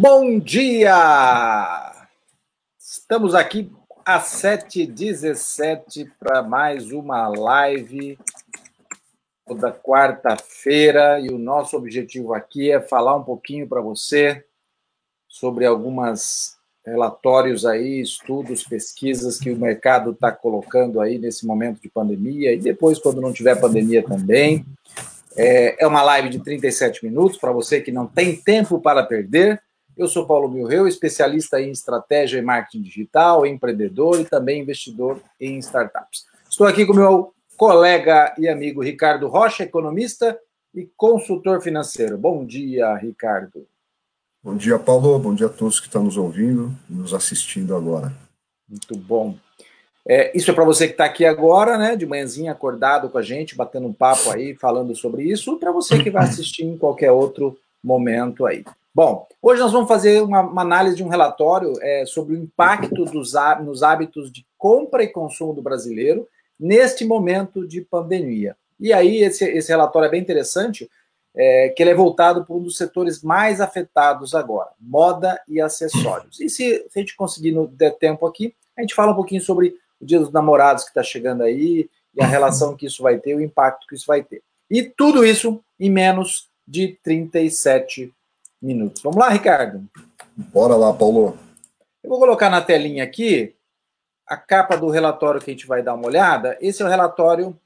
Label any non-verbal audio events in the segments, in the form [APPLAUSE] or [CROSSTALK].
Bom dia! Estamos aqui às 7h17 para mais uma live toda quarta-feira e o nosso objetivo aqui é falar um pouquinho para você sobre algumas relatórios aí, estudos, pesquisas que o mercado está colocando aí nesse momento de pandemia e depois quando não tiver pandemia também. É, é uma live de 37 minutos para você que não tem tempo para perder. Eu sou Paulo Milreu, especialista em estratégia e marketing digital, empreendedor e também investidor em startups. Estou aqui com meu colega e amigo Ricardo Rocha, economista e consultor financeiro. Bom dia, Ricardo. Bom dia, Paulo. Bom dia a todos que estão nos ouvindo e nos assistindo agora. Muito bom. É, isso é para você que está aqui agora, né, de manhãzinha acordado com a gente, batendo um papo aí, falando sobre isso, para você que vai assistir em qualquer outro momento aí. Bom, hoje nós vamos fazer uma, uma análise de um relatório é, sobre o impacto dos, nos hábitos de compra e consumo do brasileiro neste momento de pandemia. E aí, esse, esse relatório é bem interessante, é, que ele é voltado para um dos setores mais afetados agora, moda e acessórios. E se, se a gente conseguir no der tempo aqui, a gente fala um pouquinho sobre o Dia dos Namorados que está chegando aí, e a relação que isso vai ter, o impacto que isso vai ter. E tudo isso em menos de 37 minutos. Vamos lá, Ricardo? Bora lá, Paulo. Eu vou colocar na telinha aqui a capa do relatório que a gente vai dar uma olhada. Esse é o relatório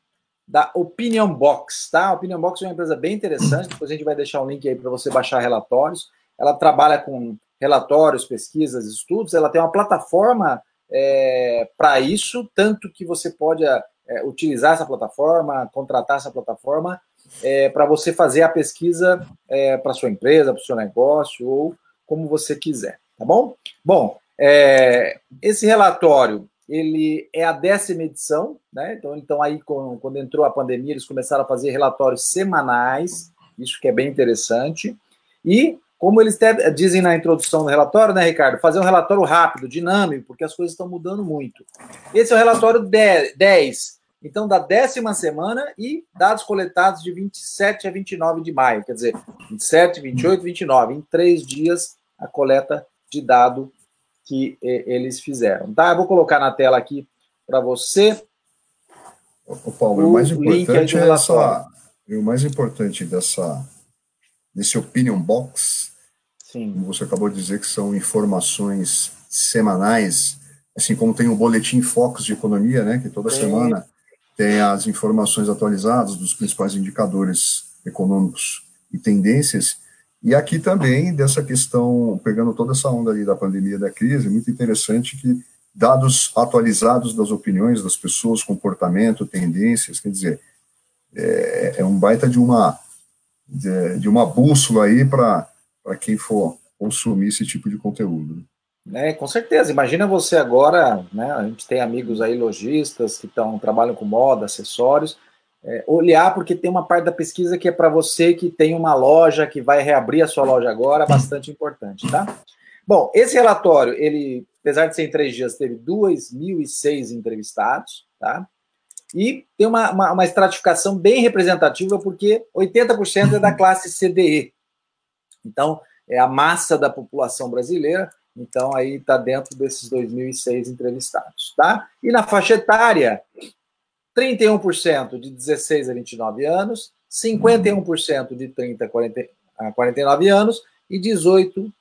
da Opinion Box, tá? A Opinion Box é uma empresa bem interessante, depois a gente vai deixar um link aí para você baixar relatórios. Ela trabalha com relatórios, pesquisas, estudos, ela tem uma plataforma é, para isso, tanto que você pode é, utilizar essa plataforma, contratar essa plataforma é, para você fazer a pesquisa é, para sua empresa, para o seu negócio ou como você quiser, tá bom? Bom, é, esse relatório ele é a décima edição, né? Então, então aí com, quando entrou a pandemia eles começaram a fazer relatórios semanais, isso que é bem interessante. E como eles dizem na introdução do relatório, né, Ricardo? Fazer um relatório rápido, dinâmico, porque as coisas estão mudando muito. Esse é o relatório 10, então da décima semana e dados coletados de 27 a 29 de maio, quer dizer, 27, 28, 29, em três dias a coleta de dado que eh, eles fizeram. Tá? Eu vou colocar na tela aqui para você. O Paulo, o, mais importante é essa, o mais importante dessa desse opinion box Sim. Como você acabou de dizer, que são informações semanais, assim como tem o boletim Focos de Economia, né, que toda Sim. semana tem as informações atualizadas dos principais indicadores econômicos e tendências. E aqui também dessa questão, pegando toda essa onda ali da pandemia da crise, muito interessante que dados atualizados das opiniões das pessoas, comportamento, tendências, quer dizer, é, é um baita de uma de, de uma bússola aí para quem for consumir esse tipo de conteúdo. É, com certeza. Imagina você agora, né? A gente tem amigos aí lojistas que estão trabalham com moda, acessórios. É, olhar porque tem uma parte da pesquisa que é para você que tem uma loja que vai reabrir a sua loja agora, bastante importante, tá? Bom, esse relatório, ele, apesar de ser em três dias, teve 2.006 entrevistados, tá? E tem uma, uma, uma estratificação bem representativa, porque 80% é da classe CDE, então, é a massa da população brasileira, então aí está dentro desses 2.006 entrevistados, tá? E na faixa etária, 31% de 16 a 29 anos, 51% de 30 a 49 anos e 18%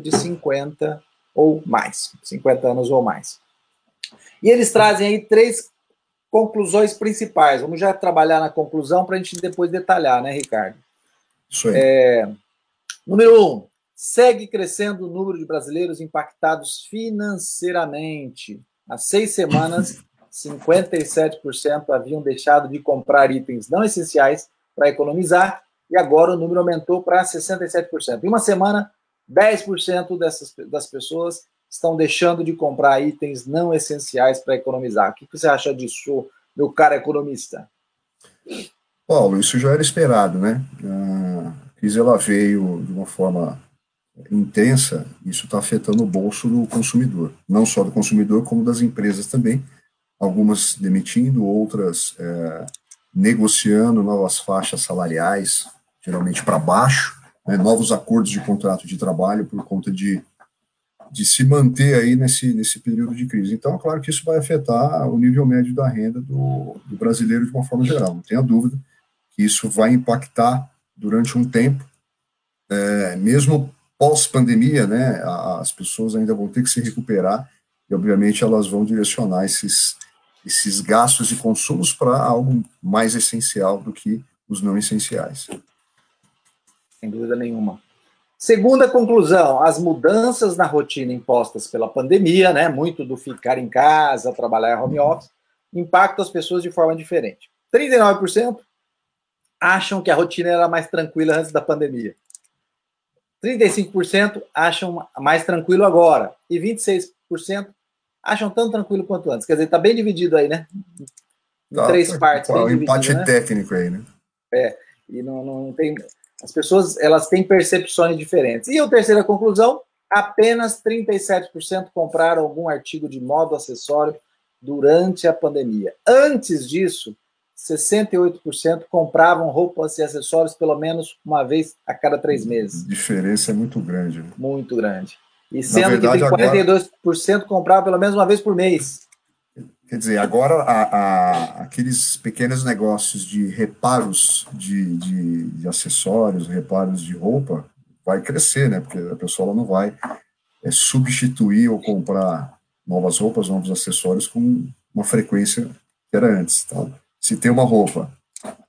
de 50 ou mais, 50 anos ou mais. E eles trazem aí três conclusões principais. Vamos já trabalhar na conclusão para a gente depois detalhar, né, Ricardo? Isso aí. É, Número um, segue crescendo o número de brasileiros impactados financeiramente. Há seis semanas, [LAUGHS] 57% haviam deixado de comprar itens não essenciais para economizar, e agora o número aumentou para 67%. Em uma semana, 10% dessas, das pessoas estão deixando de comprar itens não essenciais para economizar. O que você acha disso, meu cara economista? Paulo, isso já era esperado, né? Uh crise ela veio de uma forma intensa, isso está afetando o bolso do consumidor, não só do consumidor, como das empresas também, algumas demitindo, outras é, negociando novas faixas salariais, geralmente para baixo, né, novos acordos de contrato de trabalho por conta de, de se manter aí nesse, nesse período de crise. Então, é claro que isso vai afetar o nível médio da renda do, do brasileiro de uma forma geral, não tenha dúvida que isso vai impactar durante um tempo, é, mesmo pós-pandemia, né, as pessoas ainda vão ter que se recuperar e, obviamente, elas vão direcionar esses, esses gastos e consumos para algo mais essencial do que os não essenciais. Sem dúvida nenhuma. Segunda conclusão, as mudanças na rotina impostas pela pandemia, né, muito do ficar em casa, trabalhar home office, impactam as pessoas de forma diferente. 39% acham que a rotina era mais tranquila antes da pandemia. 35% acham mais tranquilo agora. E 26% acham tão tranquilo quanto antes. Quer dizer, está bem dividido aí, né? Em tá, três tá, partes. Qual, empate né? técnico aí, né? É, e não, não tem. As pessoas elas têm percepções diferentes. E a terceira conclusão: apenas 37% compraram algum artigo de modo acessório durante a pandemia. Antes disso, 68% compravam roupas e acessórios pelo menos uma vez a cada três meses. A diferença é muito grande. Né? Muito grande. E sendo verdade, que 42% agora... compravam pelo menos uma vez por mês. Quer dizer, agora a, a, aqueles pequenos negócios de reparos de, de, de, acessórios, reparos de roupa, vai crescer, né? Porque a pessoa não vai é, substituir ou comprar novas roupas, novos acessórios com uma frequência que era antes. Tá? Se tem uma roupa,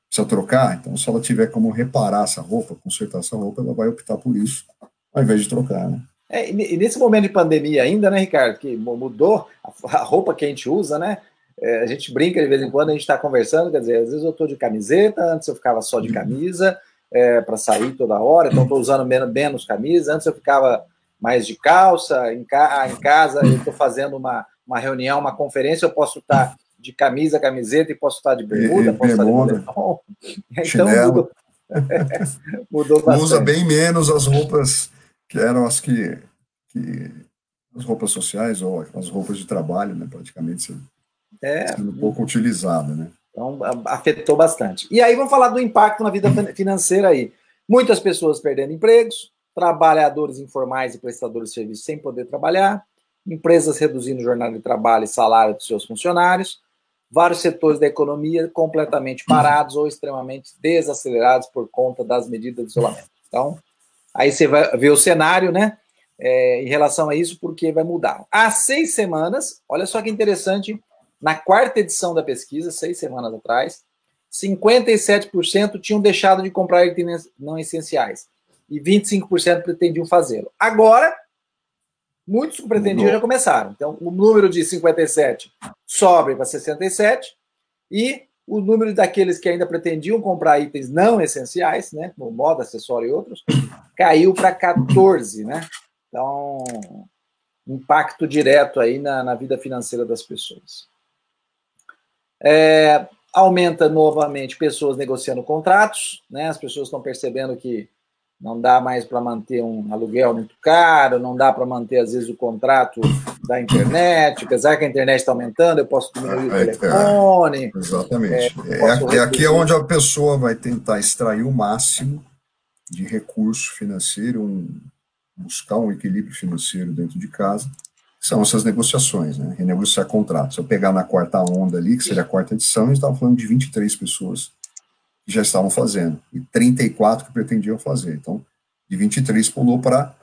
precisa trocar, então se ela tiver como reparar essa roupa, consertar essa roupa, ela vai optar por isso, ao invés de trocar, né? É, e nesse momento de pandemia ainda, né, Ricardo, que mudou a roupa que a gente usa, né? É, a gente brinca de vez em quando, a gente está conversando, quer dizer, às vezes eu estou de camiseta, antes eu ficava só de uhum. camisa é, para sair toda hora, então estou usando menos, menos camisa, antes eu ficava mais de calça, em, ca em casa eu estou fazendo uma, uma reunião, uma conferência, eu posso estar tá de camisa, camiseta e posso estar de bermuda, e, posso bermuda, estar de [LAUGHS] Então chinelo. mudou, [LAUGHS] mudou bastante. Usa bem menos as roupas que eram as que, que as roupas sociais ou as roupas de trabalho, né, praticamente sendo, é, sendo pouco utilizada, né? Então afetou bastante. E aí vamos falar do impacto na vida financeira aí. Muitas pessoas perdendo empregos, trabalhadores informais e prestadores de serviços sem poder trabalhar, empresas reduzindo jornada de trabalho e salário dos seus funcionários, vários setores da economia completamente parados ou extremamente desacelerados por conta das medidas de isolamento. Então, aí você vai ver o cenário, né? É, em relação a isso, porque vai mudar. Há seis semanas, olha só que interessante, na quarta edição da pesquisa, seis semanas atrás, 57% tinham deixado de comprar itens não essenciais e 25% pretendiam fazê-lo. Agora, Muitos que pretendiam já começaram. Então, o número de 57 sobe para 67 e o número daqueles que ainda pretendiam comprar itens não essenciais, né, como moda, acessório e outros, caiu para 14, né? Então, impacto direto aí na, na vida financeira das pessoas. É, aumenta novamente pessoas negociando contratos, né? As pessoas estão percebendo que não dá mais para manter um aluguel muito caro, não dá para manter, às vezes, o contrato da internet, apesar que a internet está aumentando, eu posso diminuir é, o é, telefone. É, exatamente. É, é, é aqui onde a pessoa vai tentar extrair o máximo de recurso financeiro, um, buscar um equilíbrio financeiro dentro de casa, são essas negociações, né? renegociar contratos. Se eu pegar na quarta onda ali, que seria a quarta edição, a gente estava falando de 23 pessoas que já estavam fazendo, e 34 que pretendiam fazer. Então, de 23 pulou para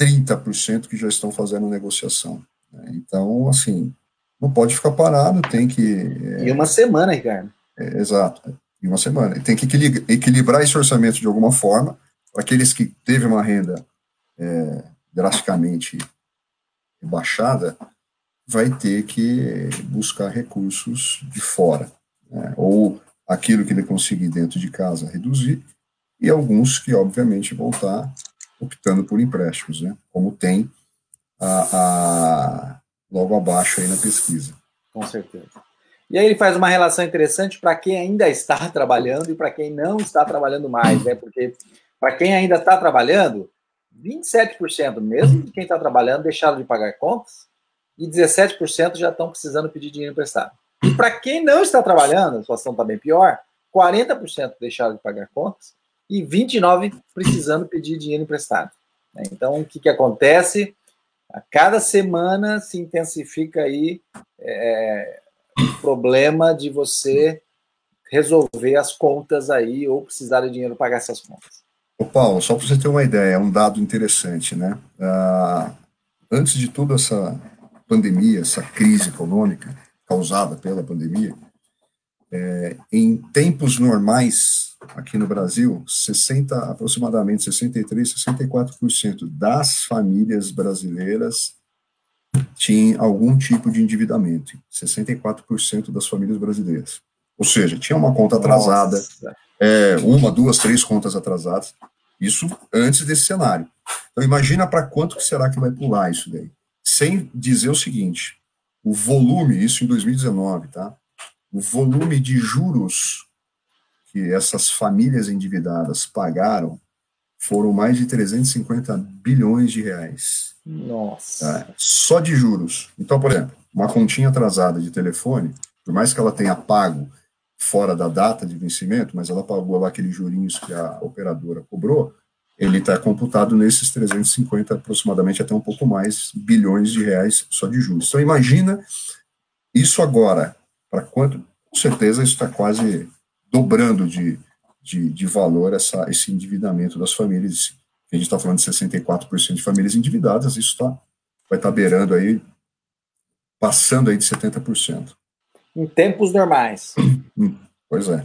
30% que já estão fazendo negociação. Né? Então, assim, não pode ficar parado, tem que. É, e uma semana, Ricardo. É, exato, em uma semana. Tem que equilibrar esse orçamento de alguma forma, para aqueles que teve uma renda é, drasticamente baixada, vai ter que buscar recursos de fora. Né? Ou aquilo que ele conseguir dentro de casa reduzir, e alguns que, obviamente, vão estar optando por empréstimos, né? como tem a, a, logo abaixo aí na pesquisa. Com certeza. E aí ele faz uma relação interessante para quem ainda está [LAUGHS] trabalhando e para quem não está trabalhando mais, né? Porque para quem ainda está trabalhando, 27% mesmo de quem está trabalhando deixaram de pagar contas e 17% já estão precisando pedir dinheiro emprestado. E para quem não está trabalhando, a situação está bem pior, 40% deixaram de pagar contas e 29 precisando pedir dinheiro emprestado. Né? Então, o que, que acontece? A cada semana se intensifica aí é, o problema de você resolver as contas aí ou precisar de dinheiro para pagar essas contas. Ô Paulo, só para você ter uma ideia, é um dado interessante, né? Ah, antes de toda essa pandemia, essa crise econômica causada pela pandemia, é, em tempos normais aqui no Brasil, 60, aproximadamente 63, 64% das famílias brasileiras tinham algum tipo de endividamento. 64% das famílias brasileiras. Ou seja, tinha uma conta atrasada, é, uma, duas, três contas atrasadas. Isso antes desse cenário. Então imagina para quanto que será que vai pular isso daí. Sem dizer o seguinte, o volume, isso em 2019, tá? O volume de juros que essas famílias endividadas pagaram foram mais de 350 bilhões de reais. Nossa. Tá? Só de juros. Então, por exemplo, uma continha atrasada de telefone, por mais que ela tenha pago fora da data de vencimento, mas ela pagou lá aqueles jurinhos que a operadora cobrou, ele está computado nesses 350, aproximadamente até um pouco mais, bilhões de reais só de juros. Então, imagina isso agora, para quanto? Com certeza isso está quase dobrando de, de, de valor essa, esse endividamento das famílias. A gente está falando de 64% de famílias endividadas, isso tá, vai estar tá beirando aí, passando aí de 70% em tempos normais. Pois é.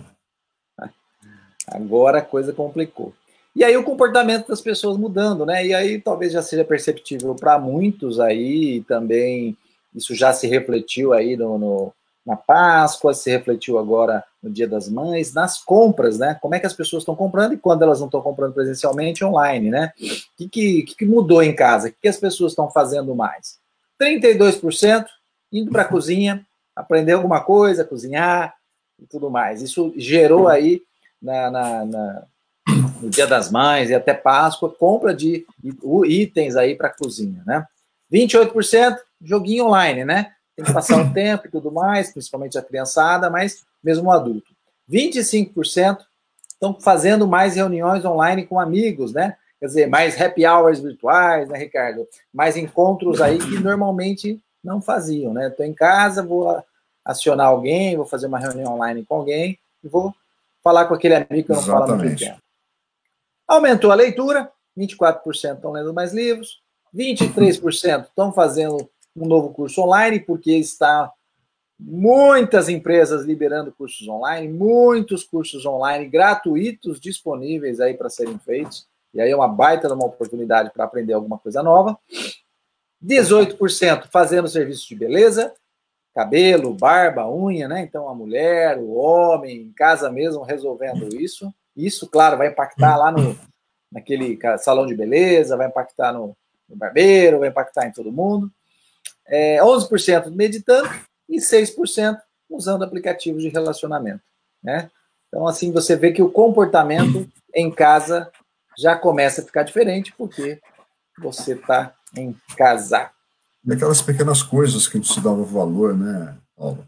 Agora a coisa complicou. E aí o comportamento das pessoas mudando, né? E aí talvez já seja perceptível para muitos aí, também isso já se refletiu aí no, no, na Páscoa, se refletiu agora no Dia das Mães, nas compras, né? Como é que as pessoas estão comprando e quando elas não estão comprando presencialmente, online, né? O que, que, que mudou em casa? O que, que as pessoas estão fazendo mais? 32% indo para a cozinha, aprender alguma coisa, cozinhar e tudo mais. Isso gerou aí na, na, na no Dia das Mães e até Páscoa compra de itens aí para cozinha, né? 28% joguinho online, né? Tem que passar um [LAUGHS] tempo e tudo mais, principalmente a criançada, mas mesmo o adulto. 25% estão fazendo mais reuniões online com amigos, né? Quer dizer, mais happy hours virtuais, né, Ricardo? Mais encontros aí que normalmente não faziam, né? Estou em casa, vou acionar alguém, vou fazer uma reunião online com alguém e vou falar com aquele amigo que eu não Exatamente. falo muito tempo. Aumentou a leitura, 24% estão lendo mais livros, 23% estão fazendo um novo curso online, porque está muitas empresas liberando cursos online, muitos cursos online gratuitos disponíveis aí para serem feitos. E aí é uma baita de uma oportunidade para aprender alguma coisa nova. 18% fazendo serviço de beleza, cabelo, barba, unha, né? Então a mulher, o homem, em casa mesmo resolvendo isso. Isso, claro, vai impactar lá no naquele salão de beleza, vai impactar no, no barbeiro, vai impactar em todo mundo. É, 11% meditando e 6% usando aplicativos de relacionamento, né? Então assim você vê que o comportamento em casa já começa a ficar diferente porque você está em casa. E aquelas pequenas coisas que a gente se dava valor, né, Paulo?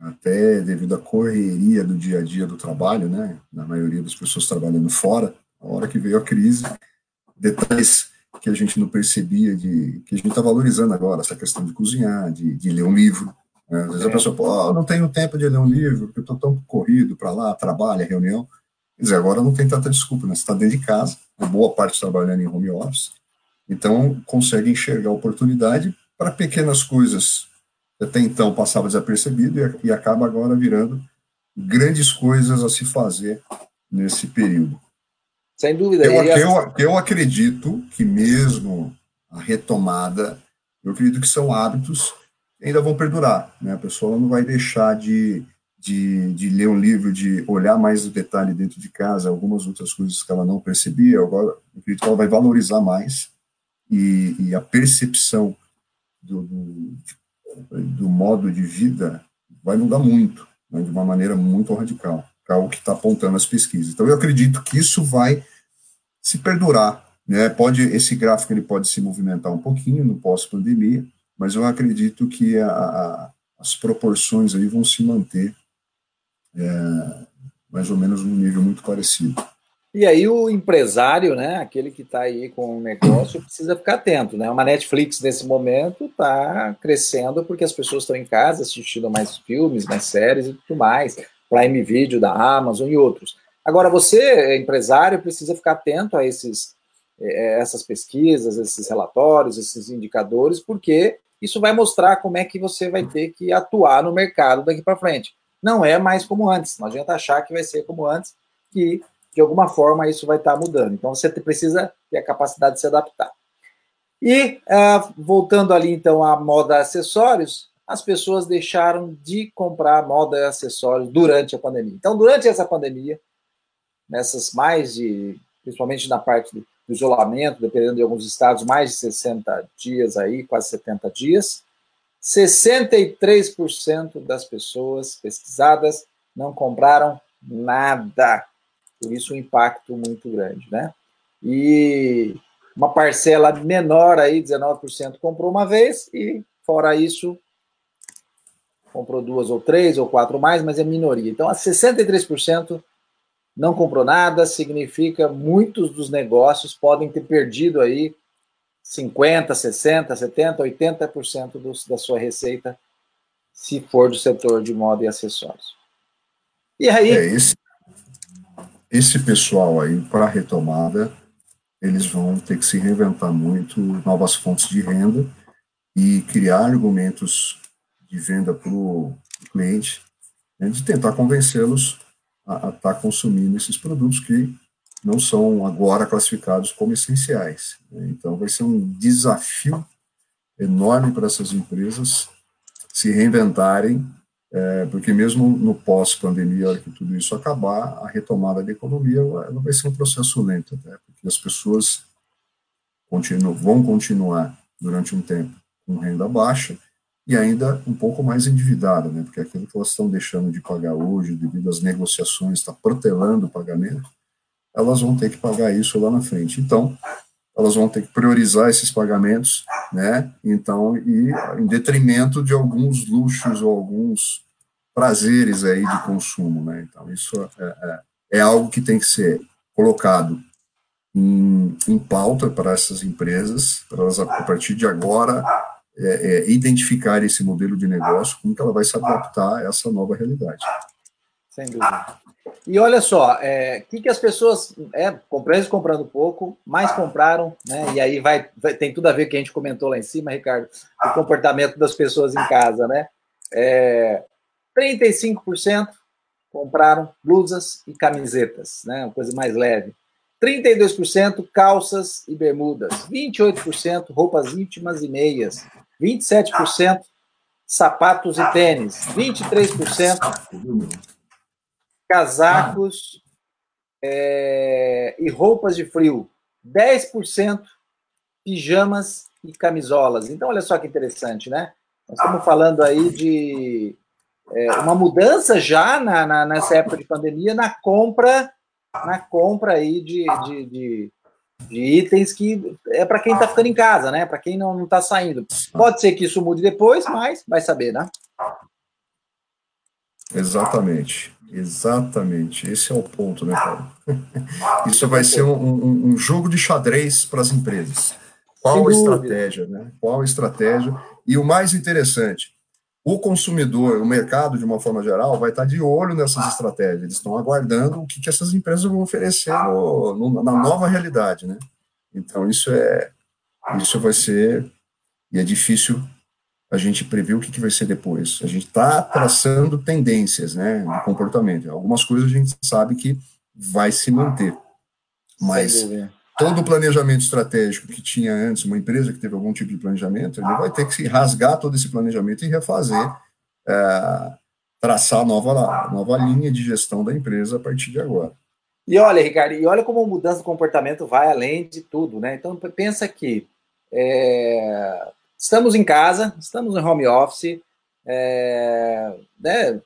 Até devido à correria do dia a dia do trabalho, né? Na maioria das pessoas trabalhando fora, a hora que veio a crise, detalhes que a gente não percebia, de que a gente está valorizando agora, essa questão de cozinhar, de, de ler um livro. Né? Às vezes a é. pessoa, pô, não tenho tempo de ler um livro, porque eu estou tão corrido para lá, trabalho, reunião. Quer dizer, agora não tem tanta desculpa, né? Você está dentro de casa, boa parte trabalhando em home office, então consegue enxergar a oportunidade para pequenas coisas até então passava desapercebido e, e acaba agora virando grandes coisas a se fazer nesse período. Sem dúvida. Eu, eu, eu acredito que mesmo a retomada, eu acredito que são hábitos que ainda vão perdurar. Né? A pessoa não vai deixar de, de, de ler um livro, de olhar mais o detalhe dentro de casa, algumas outras coisas que ela não percebia. Agora, eu acredito que ela vai valorizar mais e, e a percepção do, do, do, modo de vida vai mudar muito, né, de uma maneira muito radical, que é o que está apontando as pesquisas. Então, eu acredito que isso vai se perdurar. Né? Pode esse gráfico ele pode se movimentar um pouquinho no pós-pandemia, mas eu acredito que a, a, as proporções aí vão se manter é, mais ou menos num nível muito parecido. E aí o empresário, né, aquele que está aí com o negócio, precisa ficar atento, né? Uma Netflix nesse momento está crescendo porque as pessoas estão em casa assistindo mais filmes, mais séries e tudo mais, Prime Video da Amazon e outros. Agora você, empresário, precisa ficar atento a esses é, essas pesquisas, esses relatórios, esses indicadores, porque isso vai mostrar como é que você vai ter que atuar no mercado daqui para frente. Não é mais como antes. Não adianta achar que vai ser como antes, que de alguma forma isso vai estar tá mudando. Então você precisa ter a capacidade de se adaptar. E uh, voltando ali então à moda acessórios, as pessoas deixaram de comprar moda e acessórios durante a pandemia. Então, durante essa pandemia, nessas mais de, principalmente na parte do isolamento, dependendo de alguns estados, mais de 60 dias aí, quase 70 dias, 63% das pessoas pesquisadas não compraram nada. Por isso, um impacto muito grande, né? E uma parcela menor aí, 19%, comprou uma vez e, fora isso, comprou duas ou três ou quatro mais, mas é minoria. Então, a 63% não comprou nada, significa muitos dos negócios podem ter perdido aí 50, 60, 70, 80% do, da sua receita se for do setor de moda e acessórios. E aí, é, esse, esse pessoal aí, para a retomada, eles vão ter que se reinventar muito, novas fontes de renda e criar argumentos de venda para o cliente, né, de tentar convencê-los a estar tá consumindo esses produtos que não são agora classificados como essenciais. Né. Então, vai ser um desafio enorme para essas empresas se reinventarem é, porque mesmo no pós-pandemia, hora que tudo isso acabar, a retomada da economia ela vai ser um processo lento, porque as pessoas continuam, vão continuar durante um tempo com renda baixa e ainda um pouco mais endividada, né, porque aquilo que elas estão deixando de pagar hoje, devido às negociações, está protelando o pagamento, elas vão ter que pagar isso lá na frente. Então, elas vão ter que priorizar esses pagamentos, né? Então, e em detrimento de alguns luxos ou alguns prazeres aí de consumo, né? Então, isso é, é, é algo que tem que ser colocado em, em pauta para essas empresas, para elas, a partir de agora, é, é, identificar esse modelo de negócio, como que ela vai se adaptar a essa nova realidade. Sem dúvida. E olha só, o é, que, que as pessoas, é, comprando comprando pouco, mais compraram, né? E aí vai, vai, tem tudo a ver com o que a gente comentou lá em cima, Ricardo, o comportamento das pessoas em casa, né? É, 35% compraram blusas e camisetas, né? Uma coisa mais leve. 32% calças e bermudas, 28% roupas íntimas e meias, 27% sapatos e tênis, 23% casacos é, e roupas de frio, 10% pijamas e camisolas. Então, olha só que interessante, né? Nós estamos falando aí de é, uma mudança já na, na, nessa época de pandemia na compra, na compra aí de, de, de, de itens que é para quem está ficando em casa, né? Para quem não está saindo. Pode ser que isso mude depois, mas vai saber, né? Exatamente. Exatamente, esse é o ponto, né, Paulo? [LAUGHS] Isso vai ser um, um, um jogo de xadrez para as empresas. Qual a estratégia, né? Qual a estratégia? E o mais interessante, o consumidor, o mercado, de uma forma geral, vai estar de olho nessas estratégias. Eles estão aguardando o que, que essas empresas vão oferecer no, no, na nova realidade, né? Então, isso é isso vai ser e é difícil a gente prevê o que, que vai ser depois. A gente está traçando tendências né, de comportamento. Algumas coisas a gente sabe que vai se manter. Mas todo o planejamento estratégico que tinha antes, uma empresa que teve algum tipo de planejamento, ele vai ter que se rasgar todo esse planejamento e refazer, é, traçar nova, nova linha de gestão da empresa a partir de agora. E olha, Ricardo, e olha como a mudança de comportamento vai além de tudo, né? Então pensa que é, Estamos em casa, estamos no home office, é, né,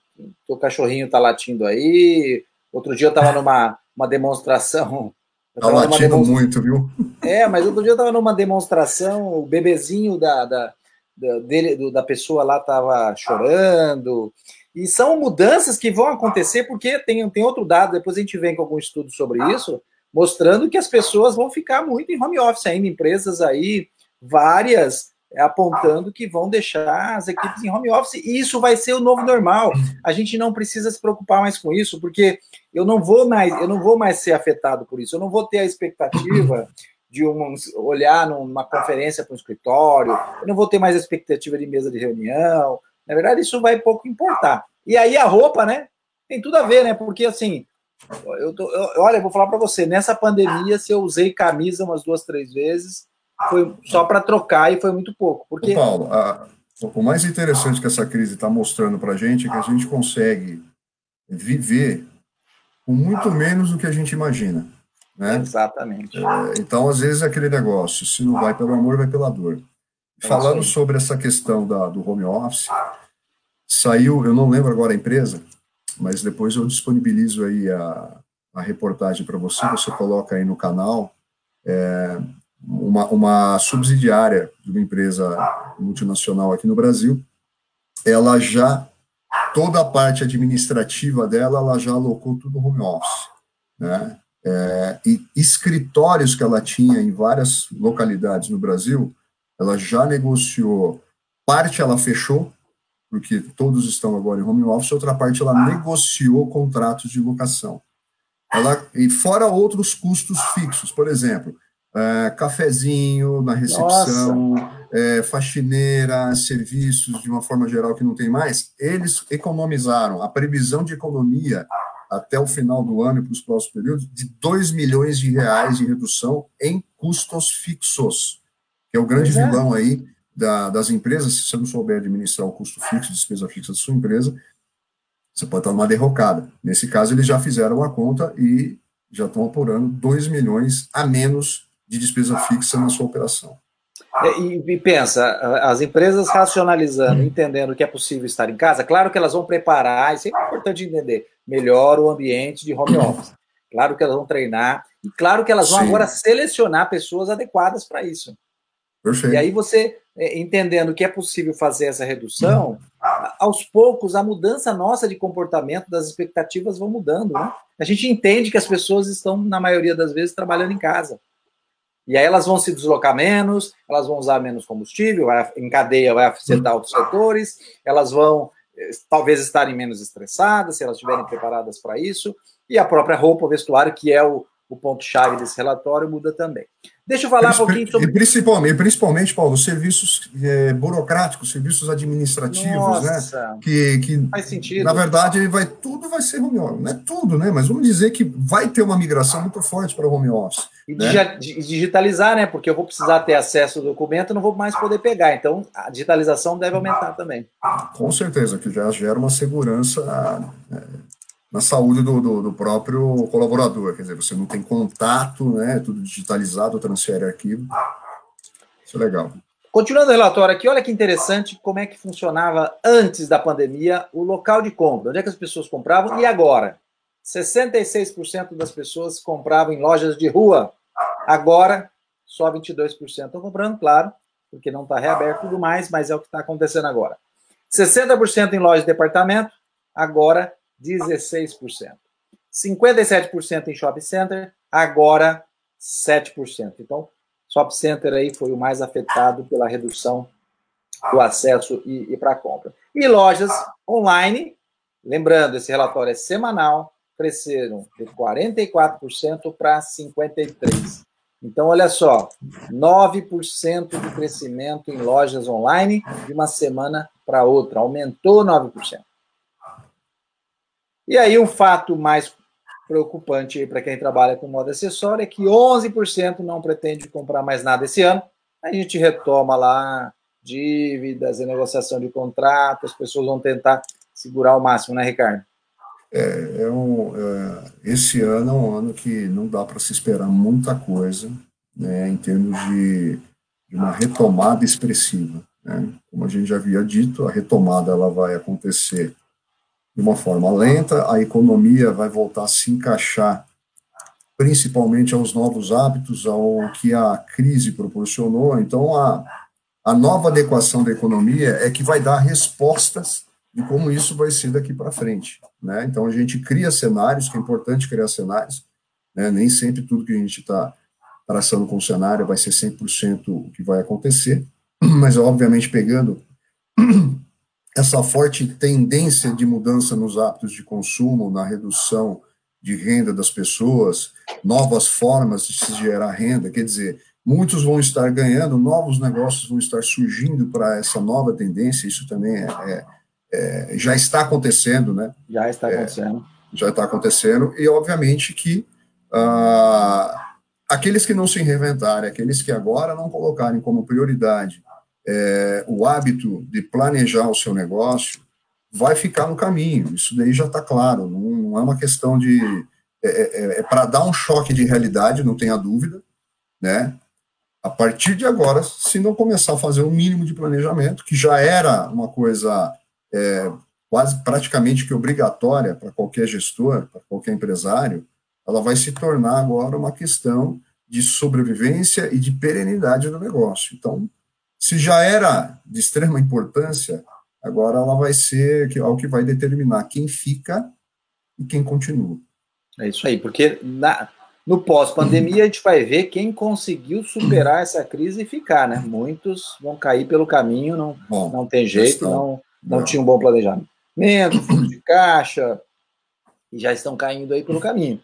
o cachorrinho está latindo aí. Outro dia eu estava numa uma demonstração. Está latindo demonstra... muito, viu? É, mas outro dia eu estava numa demonstração, o bebezinho da, da, da, dele, da pessoa lá estava chorando. E são mudanças que vão acontecer, porque tem, tem outro dado, depois a gente vem com algum estudo sobre isso. mostrando que as pessoas vão ficar muito em home office ainda, empresas aí, várias, é, apontando que vão deixar as equipes em home office, e isso vai ser o novo normal. A gente não precisa se preocupar mais com isso, porque eu não vou mais, eu não vou mais ser afetado por isso, eu não vou ter a expectativa de um, olhar numa conferência para um escritório, eu não vou ter mais a expectativa de mesa de reunião. Na verdade, isso vai pouco importar. E aí a roupa, né? Tem tudo a ver, né? Porque assim, eu, tô, eu olha, vou falar para você, nessa pandemia, se eu usei camisa umas duas, três vezes, foi só para trocar e foi muito pouco. Porque... Paulo, a, o mais interessante que essa crise está mostrando para a gente é que a gente consegue viver com muito menos do que a gente imagina. Né? Exatamente. É, então, às vezes, é aquele negócio, se não vai pelo amor, vai pela dor. É Falando sobre essa questão da, do home office, saiu, eu não lembro agora a empresa, mas depois eu disponibilizo aí a, a reportagem para você, você coloca aí no canal, é, uma, uma subsidiária de uma empresa multinacional aqui no Brasil, ela já, toda a parte administrativa dela, ela já alocou tudo no home office, né? É, e escritórios que ela tinha em várias localidades no Brasil, ela já negociou, parte ela fechou, porque todos estão agora em home office, outra parte ela negociou contratos de locação. Ela, e fora outros custos fixos, por exemplo, é, cafezinho na recepção, é, faxineira, serviços de uma forma geral que não tem mais, eles economizaram a previsão de economia até o final do ano e para os próximos períodos de 2 milhões de reais de redução em custos fixos, que é o grande é. vilão aí da, das empresas, se você não souber administrar o custo fixo, despesa fixa da sua empresa, você pode estar numa derrocada. Nesse caso, eles já fizeram a conta e já estão apurando 2 milhões a menos de despesa fixa na sua operação. E, e, pensa, as empresas racionalizando, entendendo que é possível estar em casa, claro que elas vão preparar, isso é importante entender, melhor o ambiente de home office. Claro que elas vão treinar, e claro que elas vão Sim. agora selecionar pessoas adequadas para isso. Perfeito. E aí você, é, entendendo que é possível fazer essa redução, aos poucos a mudança nossa de comportamento, das expectativas vão mudando. Né? A gente entende que as pessoas estão, na maioria das vezes, trabalhando em casa. E aí elas vão se deslocar menos, elas vão usar menos combustível, vai, em cadeia vai afetar outros setores, elas vão eh, talvez estarem menos estressadas, se elas estiverem preparadas para isso, e a própria roupa, o vestuário, que é o, o ponto-chave desse relatório, muda também. Deixa eu falar um pouquinho sobre. Principalmente, principalmente Paulo, serviços é, burocráticos, serviços administrativos, né? Nossa, né? Que, que faz sentido. Na verdade, vai, tudo vai ser home office. Não é tudo, né? Mas vamos dizer que vai ter uma migração muito forte para o home office. E né? digitalizar, né? Porque eu vou precisar ter acesso ao documento, não vou mais poder pegar. Então, a digitalização deve aumentar também. Com certeza, que já gera uma segurança. É, na saúde do, do, do, próprio colaborador. Quer dizer, você não tem contato, né? Tudo digitalizado, transfere arquivo. Isso é legal. Continuando o relatório aqui, olha que interessante como é que funcionava antes da pandemia o local de compra. Onde é que as pessoas compravam e agora? 66% das pessoas compravam em lojas de rua. Agora, só 22% estão comprando, claro, porque não está reaberto tudo mais, mas é o que está acontecendo agora. 60% em lojas de departamento, agora 16%. 57% em shopping center, agora 7%. Então, shopping center aí foi o mais afetado pela redução do acesso e, e para compra. E lojas online, lembrando, esse relatório é semanal, cresceram de 44% para 53%. Então, olha só, 9% de crescimento em lojas online de uma semana para outra, aumentou 9%. E aí, um fato mais preocupante para quem trabalha com moda acessória é que 11% não pretende comprar mais nada esse ano. A gente retoma lá dívidas, negociação de contrato, as pessoas vão tentar segurar o máximo, né, Ricardo? É, é um, é, esse ano é um ano que não dá para se esperar muita coisa, né, em termos de, de uma retomada expressiva. Né? Como a gente já havia dito, a retomada ela vai acontecer de uma forma lenta, a economia vai voltar a se encaixar principalmente aos novos hábitos, ao que a crise proporcionou. Então, a, a nova adequação da economia é que vai dar respostas de como isso vai ser daqui para frente. Né? Então, a gente cria cenários, que é importante criar cenários, né? nem sempre tudo que a gente está traçando com o cenário vai ser 100% o que vai acontecer, [CLEARS THROAT] mas obviamente pegando essa forte tendência de mudança nos hábitos de consumo, na redução de renda das pessoas, novas formas de se gerar renda, quer dizer, muitos vão estar ganhando, novos negócios vão estar surgindo para essa nova tendência, isso também é, é, é, já está acontecendo, né? Já está é, acontecendo. já está acontecendo, e obviamente que ah, aqueles que não se reinventarem, aqueles que agora não colocarem como prioridade é, o hábito de planejar o seu negócio, vai ficar no caminho. Isso daí já está claro. Não, não, é uma questão de. É, é, é, é para dar um choque de realidade, não tenha dúvida, né? A partir de agora, se não começar a fazer um mínimo de planejamento, que já era uma coisa é, quase praticamente que obrigatória para qualquer gestor, para qualquer empresário, ela vai se tornar agora uma questão de sobrevivência e de perenidade do negócio. Então, se já era de extrema importância, agora ela vai ser algo que vai determinar quem fica e quem continua. É isso aí, porque na, no pós-pandemia a gente vai ver quem conseguiu superar essa crise e ficar, né? Muitos vão cair pelo caminho, não, bom, não tem jeito, não, não, não tinha um bom planejamento, fundo de caixa, e já estão caindo aí pelo caminho.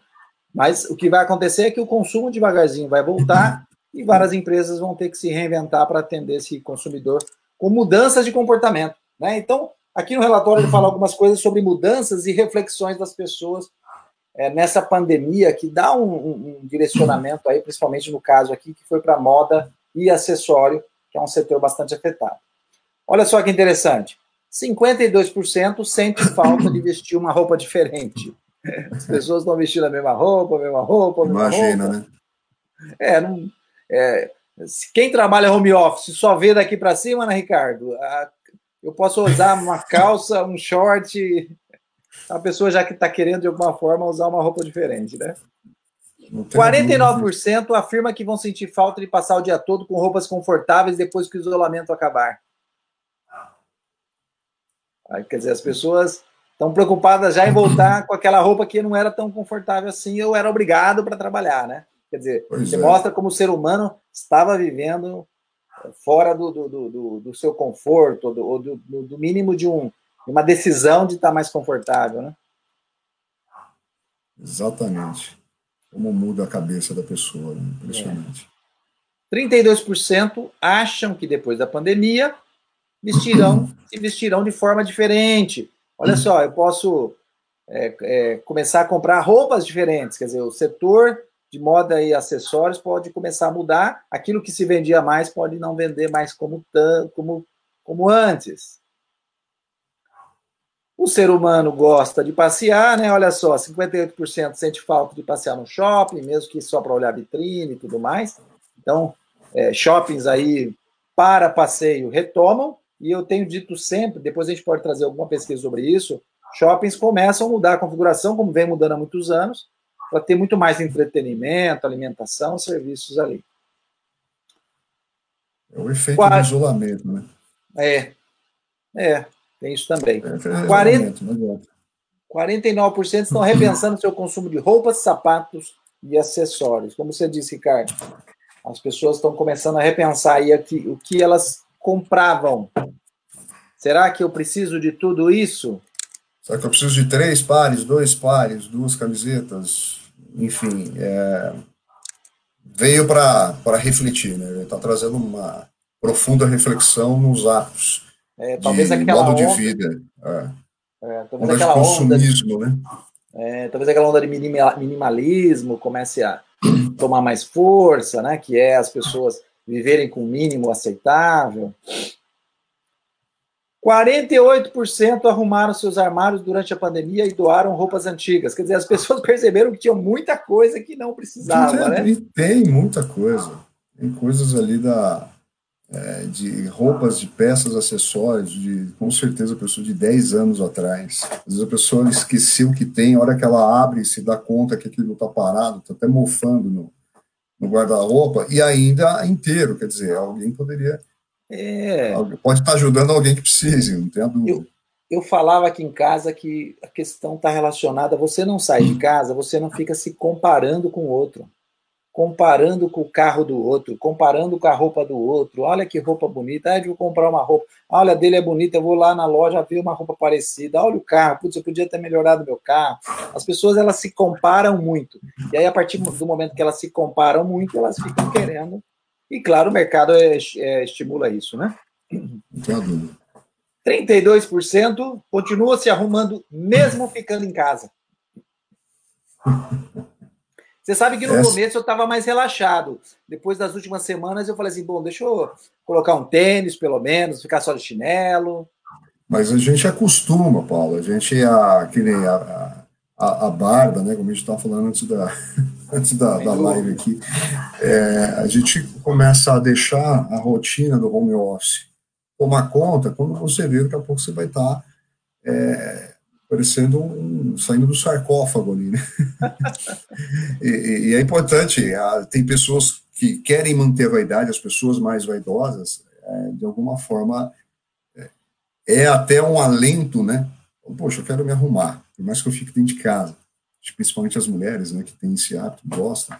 Mas o que vai acontecer é que o consumo devagarzinho vai voltar e várias empresas vão ter que se reinventar para atender esse consumidor com mudanças de comportamento. Né? Então, aqui no relatório ele fala algumas coisas sobre mudanças e reflexões das pessoas é, nessa pandemia, que dá um, um, um, direcionamento aí, principalmente no caso aqui, que foi para moda e acessório, que é um setor bastante afetado. Olha só que interessante. 52% sente falta de vestir uma roupa diferente. As pessoas estão vestindo a mesma roupa, a mesma roupa, a mesma Imagina, roupa. né? É, não, é, quem trabalha home office só vê daqui para cima, né, Ricardo? Eu posso usar uma calça, um short. A pessoa já que está querendo de alguma forma usar uma roupa diferente, né? 49% afirma que vão sentir falta de passar o dia todo com roupas confortáveis depois que o isolamento acabar. Aí, quer dizer, as pessoas estão preocupadas já em voltar com aquela roupa que não era tão confortável assim, eu era obrigado para trabalhar, né? Quer dizer, pois você é. mostra como o ser humano estava vivendo fora do, do, do, do seu conforto, ou do, do, mínimo de um, uma decisão de estar mais confortável, né? Exatamente. Como muda a cabeça da pessoa, né? impressionante. É. 32% acham que depois da pandemia vestirão [COUGHS] e vestirão de forma diferente. Olha só, eu posso é, é, começar a comprar roupas diferentes, quer dizer, o setor de moda e acessórios pode começar a mudar. Aquilo que se vendia mais pode não vender mais como, como, como antes. O ser humano gosta de passear, né? Olha só, 58% sente falta de passear no shopping, mesmo que só para olhar vitrine e tudo mais. Então, é, shoppings aí para passeio retomam, e eu tenho dito sempre, depois a gente pode trazer alguma pesquisa sobre isso, shoppings começam a mudar a configuração, como vem mudando há muitos anos, para ter muito mais entretenimento, alimentação, serviços ali. É o efeito Quatro... do isolamento, né? É, é, tem isso também. É, 40... 49% é. estão repensando seu consumo de roupas, sapatos e acessórios. Como você disse, Ricardo, as pessoas estão começando a repensar aí aqui, o que elas compravam. Será que eu preciso de tudo isso? Será que eu preciso de três pares, dois pares, duas camisetas? Enfim, é, veio para refletir, né? Ele está trazendo uma profunda reflexão nos atos é, talvez de aquela modo onda, de vida. É. É, talvez aquela de consumismo, onda de, né? É, talvez aquela onda de minimalismo comece a tomar mais força, né? Que é as pessoas viverem com o mínimo aceitável. 48% arrumaram seus armários durante a pandemia e doaram roupas antigas. Quer dizer, as pessoas [LAUGHS] perceberam que tinha muita coisa que não precisava, né? E tem muita coisa. Tem coisas ali da, é, de roupas, de peças, acessórios, de com certeza a pessoa de 10 anos atrás. Às vezes a pessoa esqueceu o que tem, a hora que ela abre e se dá conta que aquilo está parado, está até mofando no, no guarda-roupa, e ainda inteiro. Quer dizer, alguém poderia é. Pode estar ajudando alguém que precise, não tenha dúvida. eu falava aqui em casa que a questão está relacionada. Você não sai de casa, você não fica se comparando com o outro, comparando com o carro do outro, comparando com a roupa do outro. Olha que roupa bonita. Ah, eu vou comprar uma roupa. Olha, dele é bonita. Eu vou lá na loja ver uma roupa parecida. Olha o carro. Putz, eu podia ter melhorado meu carro. As pessoas elas se comparam muito. E aí, a partir do momento que elas se comparam muito, elas ficam querendo. E claro, o mercado é, é, estimula isso, né? Não 32% continua se arrumando mesmo ficando em casa. Você sabe que no Essa... começo eu estava mais relaxado. Depois das últimas semanas eu falei assim, bom, deixa eu colocar um tênis pelo menos, ficar só de chinelo. Mas a gente acostuma, Paulo. A gente, a, que nem a, a, a barba, né, como a gente estava falando antes da, antes da, da live aqui, é, a gente começa a deixar a rotina do home office tomar conta, quando você vê, daqui a pouco você vai estar tá, é, parecendo um, saindo do sarcófago ali, né? [LAUGHS] e, e, é importante, tem pessoas que querem manter a vaidade, as pessoas mais vaidosas, é, de alguma forma, é, é, até um alento, né? Poxa, eu quero me arrumar, por mais que eu fique dentro de casa, principalmente as mulheres, né, que têm esse hábito, gostam.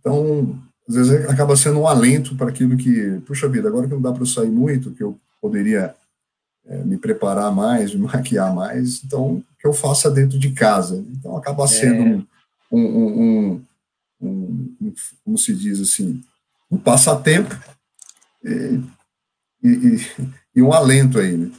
Então, às vezes acaba sendo um alento para aquilo que, puxa vida, agora que não dá para eu sair muito, que eu poderia é, me preparar mais, me [LAUGHS] maquiar mais, então que eu faça dentro de casa. Então acaba é. sendo é. um, um, um, um, como se diz assim, um passatempo e, e, e um alento aí. Né?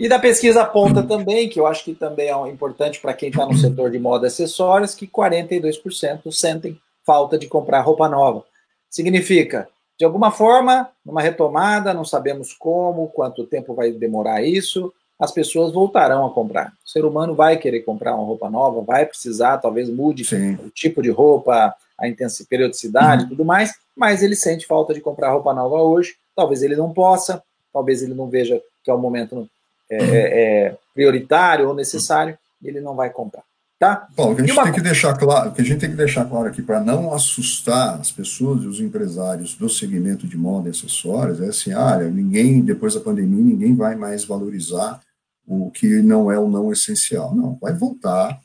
E da pesquisa aponta também, que eu acho que também é importante para quem está no setor de moda e acessórios, que 42% sentem falta de comprar roupa nova. Significa de alguma forma, numa retomada, não sabemos como, quanto tempo vai demorar isso, as pessoas voltarão a comprar. O ser humano vai querer comprar uma roupa nova, vai precisar, talvez mude Sim. o tipo de roupa, a intensidade, periodicidade, uhum. tudo mais, mas ele sente falta de comprar roupa nova hoje. Talvez ele não possa, talvez ele não veja que é um momento é, é, é prioritário ou necessário, ele não vai comprar. Tá? Bom, o que a gente uma... tem que deixar claro, que a gente tem que deixar claro aqui para não assustar as pessoas e os empresários do segmento de moda e acessórios é assim, ah, ninguém depois da pandemia ninguém vai mais valorizar o que não é o não essencial. Não, vai voltar,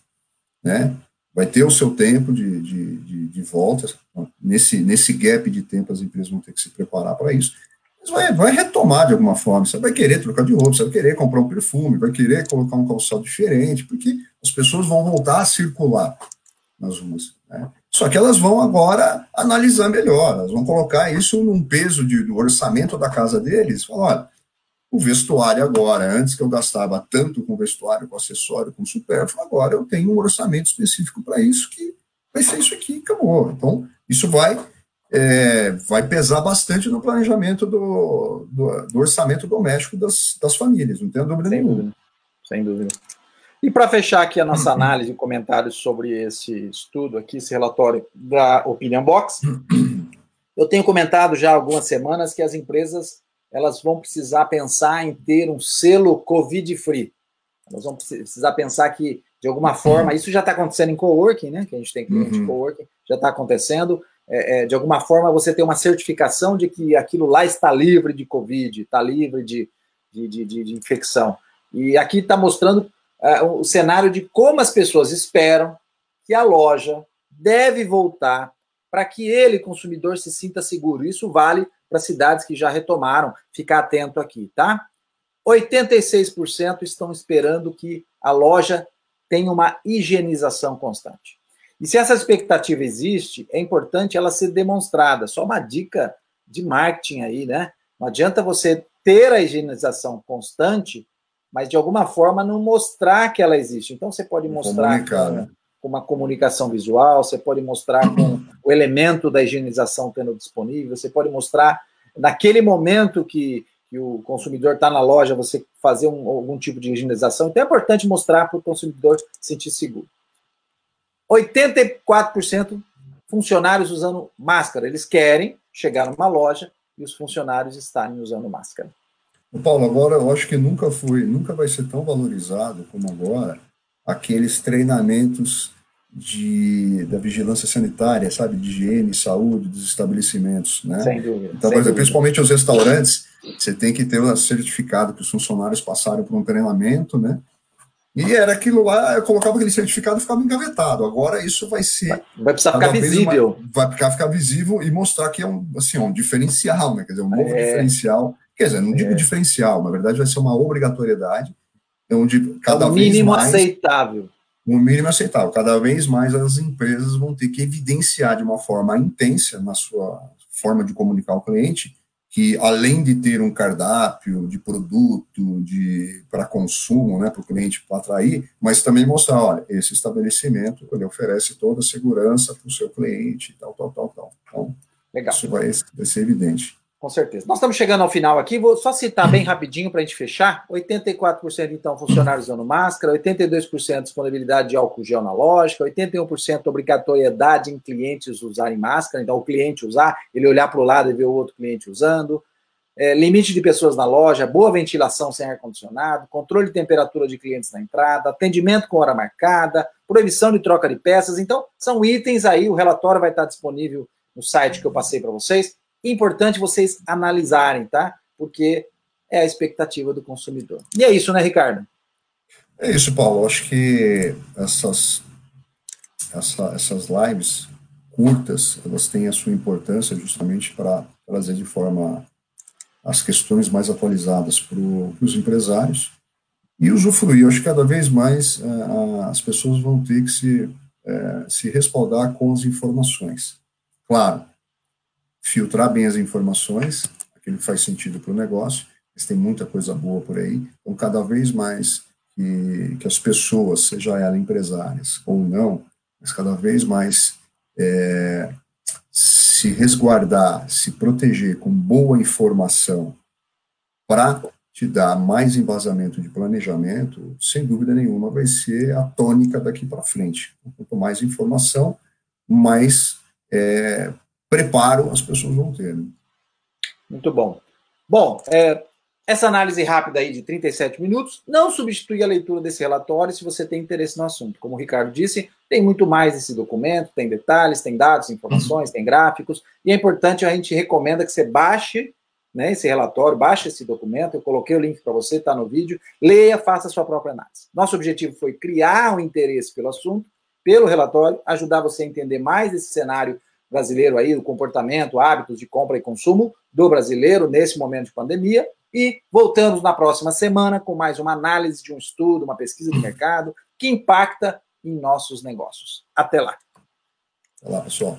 né? Vai ter o seu tempo de, de, de, de volta. Nesse, nesse gap de tempo, as empresas vão ter que se preparar para isso vai, vai retomar de alguma forma. Você vai querer trocar de roupa, você vai querer comprar um perfume, vai querer colocar um calçado diferente, porque as pessoas vão voltar a circular nas ruas. Né? Só que elas vão agora analisar melhor, elas vão colocar isso num peso de, do orçamento da casa deles. Falar, olha, o vestuário agora, antes que eu gastava tanto com vestuário, com acessório, com supérfluo, agora eu tenho um orçamento específico para isso que vai ser isso aqui, acabou. Então, isso vai é, vai pesar bastante no planejamento do, do, do orçamento doméstico das, das, famílias, não tenho dúvida Sem nenhuma. Dúvida. Sem dúvida. E para fechar aqui a nossa análise e comentários sobre esse estudo aqui, esse relatório da Opinion Box, eu tenho comentado já há algumas semanas que as empresas elas vão precisar pensar em ter um selo Covid-free. Elas vão precisar pensar que, de alguma forma, isso já está acontecendo em coworking, né? Que a gente tem cliente uhum. coworking, já está acontecendo é, é, de alguma forma, você ter uma certificação de que aquilo lá está livre de Covid, está livre de, de, de, de, infecção. E aqui está mostrando é, o cenário de como as pessoas esperam que a loja deve voltar para que ele, consumidor, se sinta seguro. Isso vale para cidades que já retomaram. Ficar atento aqui, tá? 86% estão esperando que a loja tenha uma higienização constante. E se essa expectativa existe, é importante ela ser demonstrada. Só uma dica de marketing aí, né? Não adianta você ter a higienização constante, mas de alguma forma não mostrar que ela existe. Então você pode mostrar com, né? com, uma comunicação visual, você pode mostrar com o elemento da higienização tendo disponível, você pode mostrar naquele momento que, que o consumidor está na loja, você fazer um, algum tipo de higienização. Então é importante mostrar para o consumidor se sentir seguro. 84% funcionários usando máscara. Eles querem chegar numa loja e os funcionários estarem usando máscara. Paulo, agora eu acho que nunca foi, nunca vai ser tão valorizado como agora aqueles treinamentos de, da vigilância sanitária, sabe, de higiene, saúde dos estabelecimentos, né? Sem dúvida. Então, sem exemplo, principalmente os restaurantes, você tem que ter o certificado que os funcionários passaram por um treinamento, né? E era aquilo lá, eu colocava aquele certificado e ficava engavetado. Agora isso vai ser. Vai, precisar ficar visível. vai ficar, ficar visível e mostrar que é um, assim, um diferencial, né? Quer dizer, um novo é. diferencial. Quer dizer, não digo é. diferencial, na verdade vai ser uma obrigatoriedade, onde cada é o mínimo vez mais, aceitável. O mínimo aceitável. Cada vez mais as empresas vão ter que evidenciar de uma forma intensa na sua forma de comunicar ao cliente que além de ter um cardápio de produto de para consumo, né, para o cliente para atrair, mas também mostrar, olha, esse estabelecimento ele oferece toda a segurança para o seu cliente, tal, tal, tal, tal. Então, Legal. isso vai, vai ser evidente. Com certeza. Nós estamos chegando ao final aqui, vou só citar bem rapidinho para a gente fechar. 84% então funcionários usando máscara, 82% disponibilidade de álcool gel na lógica, 81% obrigatoriedade em clientes usarem máscara, então o cliente usar, ele olhar para o lado e ver o outro cliente usando. É, limite de pessoas na loja, boa ventilação sem ar-condicionado, controle de temperatura de clientes na entrada, atendimento com hora marcada, proibição de troca de peças. Então, são itens aí, o relatório vai estar disponível no site que eu passei para vocês importante vocês analisarem, tá? Porque é a expectativa do consumidor. E é isso, né, Ricardo? É isso, Paulo. Acho que essas, essa, essas lives curtas, elas têm a sua importância justamente para trazer de forma as questões mais atualizadas para os empresários e usufruir. Acho que cada vez mais é, as pessoas vão ter que se, é, se respaldar com as informações. Claro, filtrar bem as informações, aquilo que faz sentido para o negócio, mas tem muita coisa boa por aí. Então, cada vez mais que, que as pessoas, seja elas empresárias ou não, mas cada vez mais é, se resguardar, se proteger com boa informação para te dar mais embasamento de planejamento, sem dúvida nenhuma, vai ser a tônica daqui para frente. Quanto mais informação, mais é, preparo as pessoas vão ter. Né? Muito bom. Bom, é, essa análise rápida aí de 37 minutos não substitui a leitura desse relatório se você tem interesse no assunto. Como o Ricardo disse, tem muito mais nesse documento, tem detalhes, tem dados, informações, tem gráficos, e é importante, a gente recomenda que você baixe né, esse relatório, baixe esse documento, eu coloquei o link para você, está no vídeo, leia, faça a sua própria análise. Nosso objetivo foi criar um interesse pelo assunto, pelo relatório, ajudar você a entender mais esse cenário brasileiro aí, o comportamento, hábitos de compra e consumo do brasileiro nesse momento de pandemia. E voltamos na próxima semana com mais uma análise de um estudo, uma pesquisa de mercado que impacta em nossos negócios. Até lá. Até lá, pessoal.